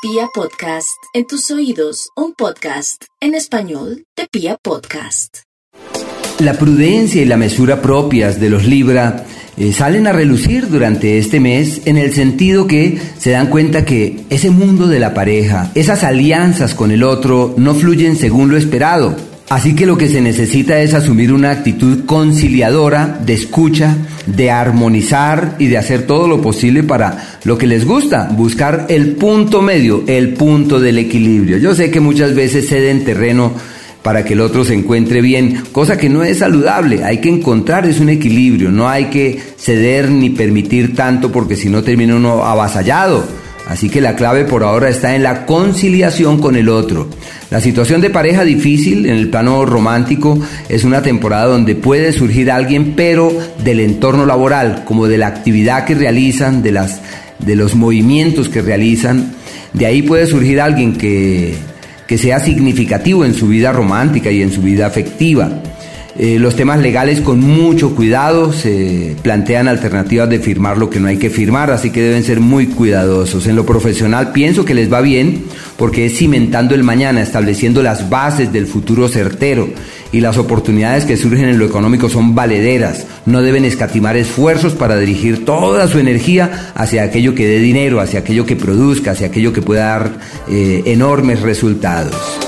Pia Podcast, en tus oídos, un podcast en español de Pia Podcast. La prudencia y la mesura propias de los Libra eh, salen a relucir durante este mes en el sentido que se dan cuenta que ese mundo de la pareja, esas alianzas con el otro no fluyen según lo esperado. Así que lo que se necesita es asumir una actitud conciliadora, de escucha, de armonizar y de hacer todo lo posible para lo que les gusta, buscar el punto medio, el punto del equilibrio. Yo sé que muchas veces ceden terreno para que el otro se encuentre bien, cosa que no es saludable, hay que encontrar es un equilibrio, no hay que ceder ni permitir tanto porque si no termina uno avasallado. Así que la clave por ahora está en la conciliación con el otro. La situación de pareja difícil en el plano romántico es una temporada donde puede surgir alguien, pero del entorno laboral, como de la actividad que realizan, de, las, de los movimientos que realizan. De ahí puede surgir alguien que, que sea significativo en su vida romántica y en su vida afectiva. Eh, los temas legales con mucho cuidado, se plantean alternativas de firmar lo que no hay que firmar, así que deben ser muy cuidadosos. En lo profesional pienso que les va bien porque es cimentando el mañana, estableciendo las bases del futuro certero y las oportunidades que surgen en lo económico son valederas. No deben escatimar esfuerzos para dirigir toda su energía hacia aquello que dé dinero, hacia aquello que produzca, hacia aquello que pueda dar eh, enormes resultados.